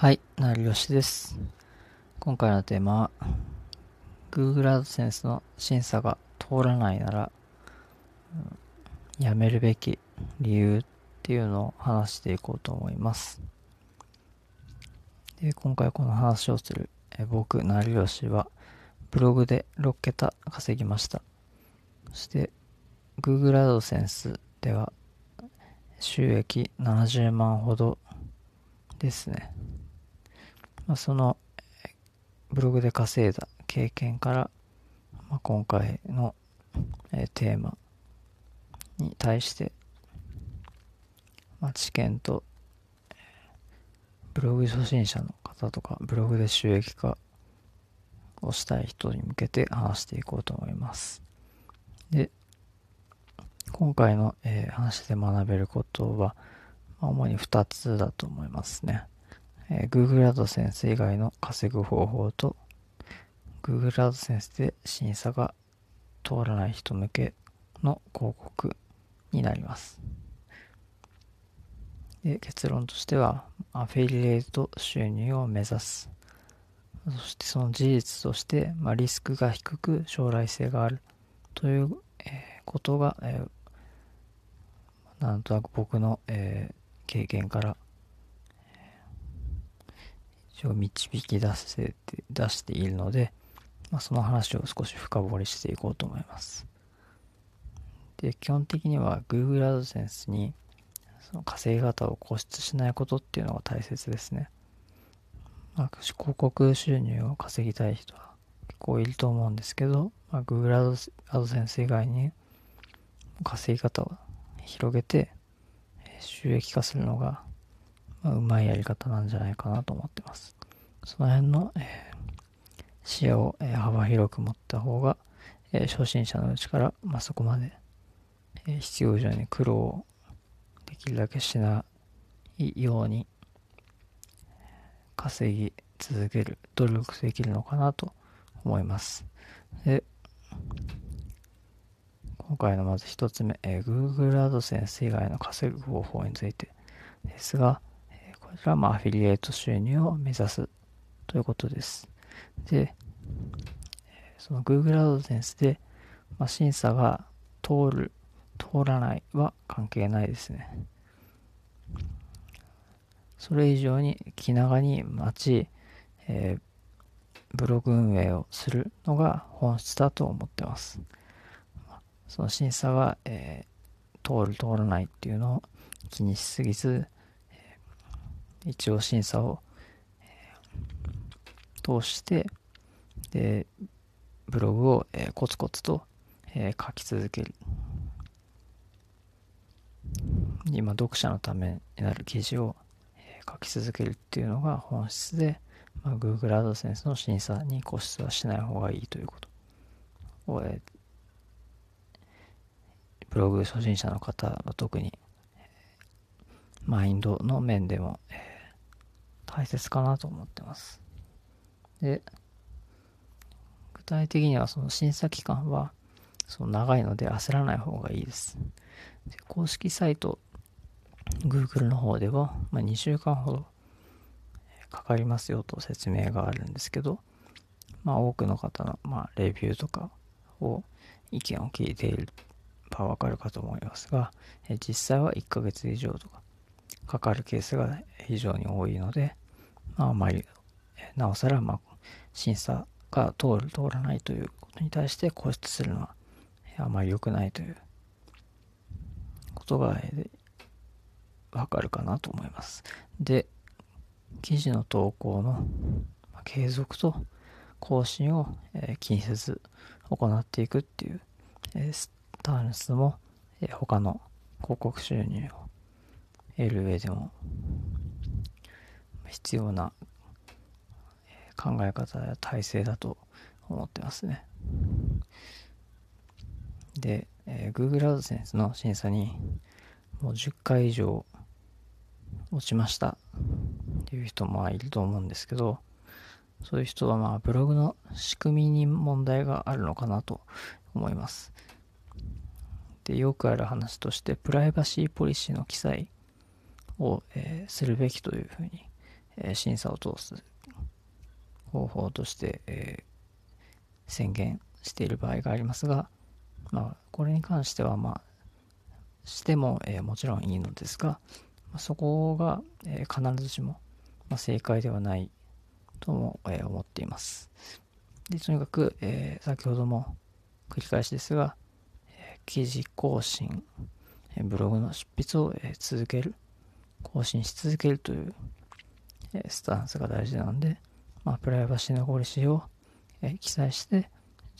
はい、なりよしです。今回のテーマは、Google AdSense の審査が通らないなら、やめるべき理由っていうのを話していこうと思います。で今回この話をするえ僕、なりよしは、ブログで6桁稼ぎました。そして、Google AdSense では、収益70万ほどですね。まあ、そのブログで稼いだ経験から、まあ、今回の、えー、テーマに対して、まあ、知見とブログ初心者の方とかブログで収益化をしたい人に向けて話していこうと思います。で、今回の、えー、話で学べることは、まあ、主に2つだと思いますね。えー、Google AdSense 以外の稼ぐ方法と Google AdSense で審査が通らない人向けの広告になります。で結論としては、アフィリエイト収入を目指す。そしてその事実として、まあ、リスクが低く将来性があるという、え、ことが、えー、なんとなく僕の、えー、経験からを導き出せて、出しているので、まあ、その話を少し深掘りしていこうと思います。で、基本的には Google AdSense にその稼ぎ方を固執しないことっていうのが大切ですね。まあ、広告収入を稼ぎたい人は結構いると思うんですけど、まあ、Google AdSense 以外に稼ぎ方を広げて収益化するのがうまいやり方なんじゃないかなと思ってます。その辺の、えー、視野を、えー、幅広く持った方が、えー、初心者のうちから、まあ、そこまで、え必要以上に苦労をできるだけしないように稼ぎ続ける、努力できるのかなと思います。で、今回のまず一つ目、えー、Google AdSense 以外の稼ぐ方法についてですが、これはまあアフィリエイト収入を目指すということです。で、その Google AdSense で、まあ、審査が通る、通らないは関係ないですね。それ以上に気長に待ち、えー、ブログ運営をするのが本質だと思ってます。その審査が、えー、通る通らないっていうのを気にしすぎず、一応審査を、通して、で、ブログを、え、コツコツと、え、書き続ける。今、読者のためになる記事を、え、書き続けるっていうのが本質で、まあ、Google AdSense の審査に固執はしない方がいいということを、えブログ初心者の方は特に、マインドの面でも、え大切かなと思ってます。で、具体的にはその審査期間はその長いので焦らない方がいいです。で公式サイト、Google の方では、まあ、2週間ほどかかりますよと説明があるんですけど、まあ、多くの方の、まあ、レビューとかを意見を聞いていればわかるかと思いますが、実際は1ヶ月以上とかかかるケースが非常に多いので、まあ、まり、なおさら、まあ、審査が通る、通らないということに対して固執するのは、あまり良くないということが、わかるかなと思います。で、記事の投稿の継続と更新を、え気にせず行っていくっていう、えスタンスも、え他の広告収入を得る上でも必要な考え方や体制だと思ってますね。で、えー、Google AdSense の審査にもう10回以上落ちましたっていう人もいると思うんですけど、そういう人はまあブログの仕組みに問題があるのかなと思います。で、よくある話として、プライバシーポリシーの記載を、えー、するべきというふうに審査を通す方法として、え、宣言している場合がありますが、まあ、これに関しては、まあ、しても、え、もちろんいいのですが、ま、そこが、え、必ずしも、ま、正解ではないとも、え、思っています。で、とにかく、えー、先ほども繰り返しですが、え、記事更新、え、ブログの執筆を、え、続ける、更新し続けるという、スタンスが大事なので、まあ、プライバシーのポリシーを、記載して、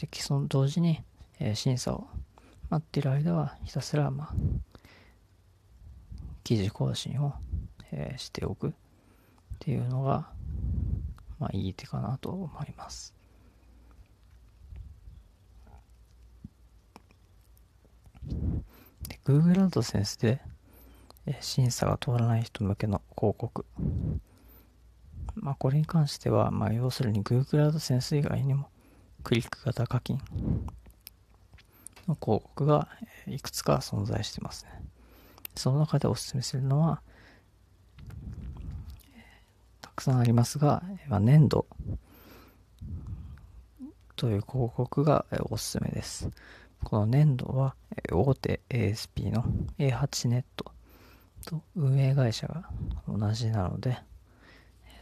でその同時に、審査を待っている間は、ひたすら、まあ、記事更新を、しておくっていうのが、まあ、いい手かなと思います。Google AdSense で、審査が通らない人向けの広告。まあ、これに関しては、まあ、要するに Google AdSense 以外にも、クリック型課金の広告がいくつか存在してますね。その中でお勧めするのは、たくさんありますが、まあ、粘土という広告がおすすめです。この粘土は大手 ASP の A8 ネットと運営会社が同じなので、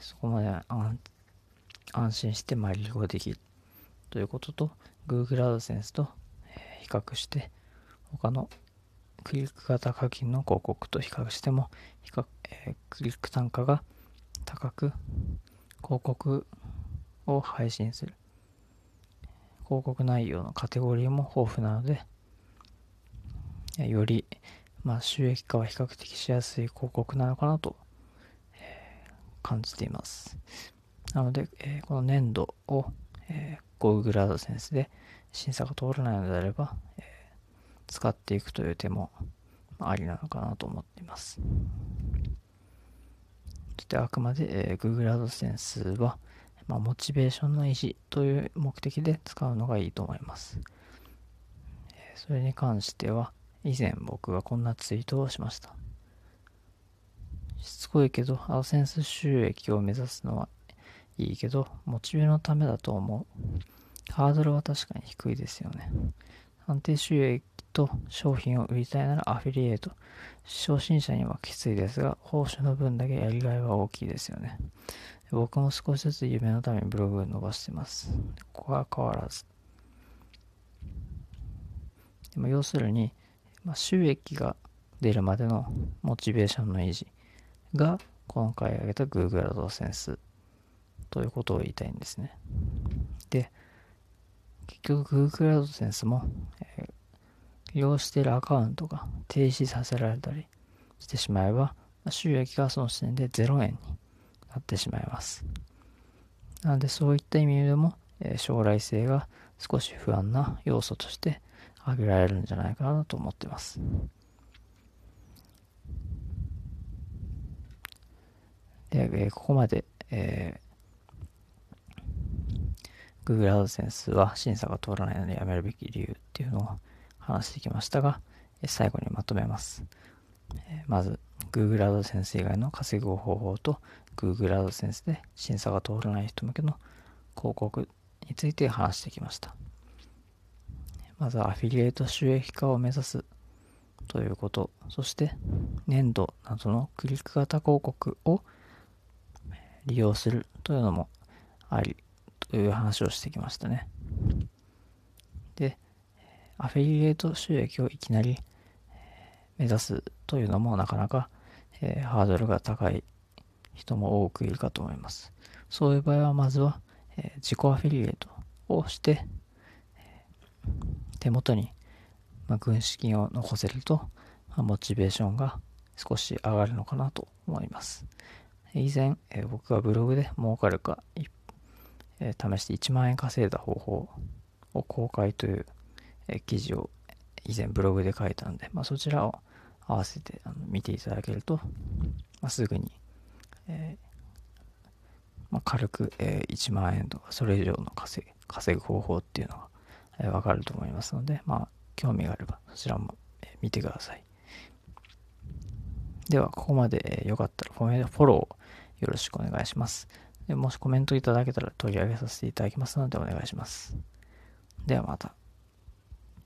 そこまで安心してまあ利用できるということと Google AdSense と比較して他のクリック型課金の広告と比較しても比較、えー、クリック単価が高く広告を配信する。広告内容のカテゴリーも豊富なのでより、まあ、収益化は比較的しやすい広告なのかなと、感じていますなので、えー、この年度を、えー、Google AdSense で審査が通らないのであれば、えー、使っていくという手もありなのかなと思っています。そしてあくまで、えー、Google AdSense は、まあ、モチベーションの維持という目的で使うのがいいと思います。それに関しては、以前僕がこんなツイートをしました。しつこいけど、AdSense 収益を目指すのはいいけど、モチベのためだと思う。ハードルは確かに低いですよね。安定収益と商品を売りたいならアフィリエイト。初心者にはきついですが、報酬の分だけやりがいは大きいですよね。僕も少しずつ夢のためにブログを伸ばしてます。ここは変わらず。でも要するに、まあ、収益が出るまでのモチベーションの維持が今回挙げた Google AdSense ということを言いたいんですね。で、結局 Google AdSense も、えー、利用しているアカウントが停止させられたりしてしまえば、収益がその時点で0円になってしまいます。なのでそういった意味でも、えー、将来性が少し不安な要素として挙げられるんじゃないかなと思ってます。で、えー、ここまで、え Google AdSense は審査が通らないのでやめるべき理由っていうのを話してきましたがえ、最後にまとめます。えまず、Google AdSense 以外の稼ぐ方法と Google AdSense で審査が通らない人向けの広告について話してきました。まずはアフィリエイト収益化を目指すということ、そして年度などのクリック型広告を利用するというのもありという話をしてきましたね。で、アフィリエイト収益をいきなり目指すというのもなかなか、えー、ハードルが高い人も多くいるかと思います。そういう場合はまずは、えー、自己アフィリエイトをして、えー、手元に、まあ、軍資金を残せると、まあ、モチベーションが少し上がるのかなと思います。以前、えー、僕がブログで儲かるかえー、試して1万円稼いだ方法を公開という、えー、記事を以前ブログで書いたんで、まあ、そちらを合わせてあの見ていただけると、まあ、すぐに、え、まあ、軽く、えー、1万円とかそれ以上の稼ぐ稼ぐ方法っていうのが、えー、分かると思いますので、まあ、興味があればそちらも、え、見てください。では、ここまで、え、よかったらフォローよろしくお願いします。でもしコメントいただけたら取り上げさせていただきますのでお願いします。ではまた。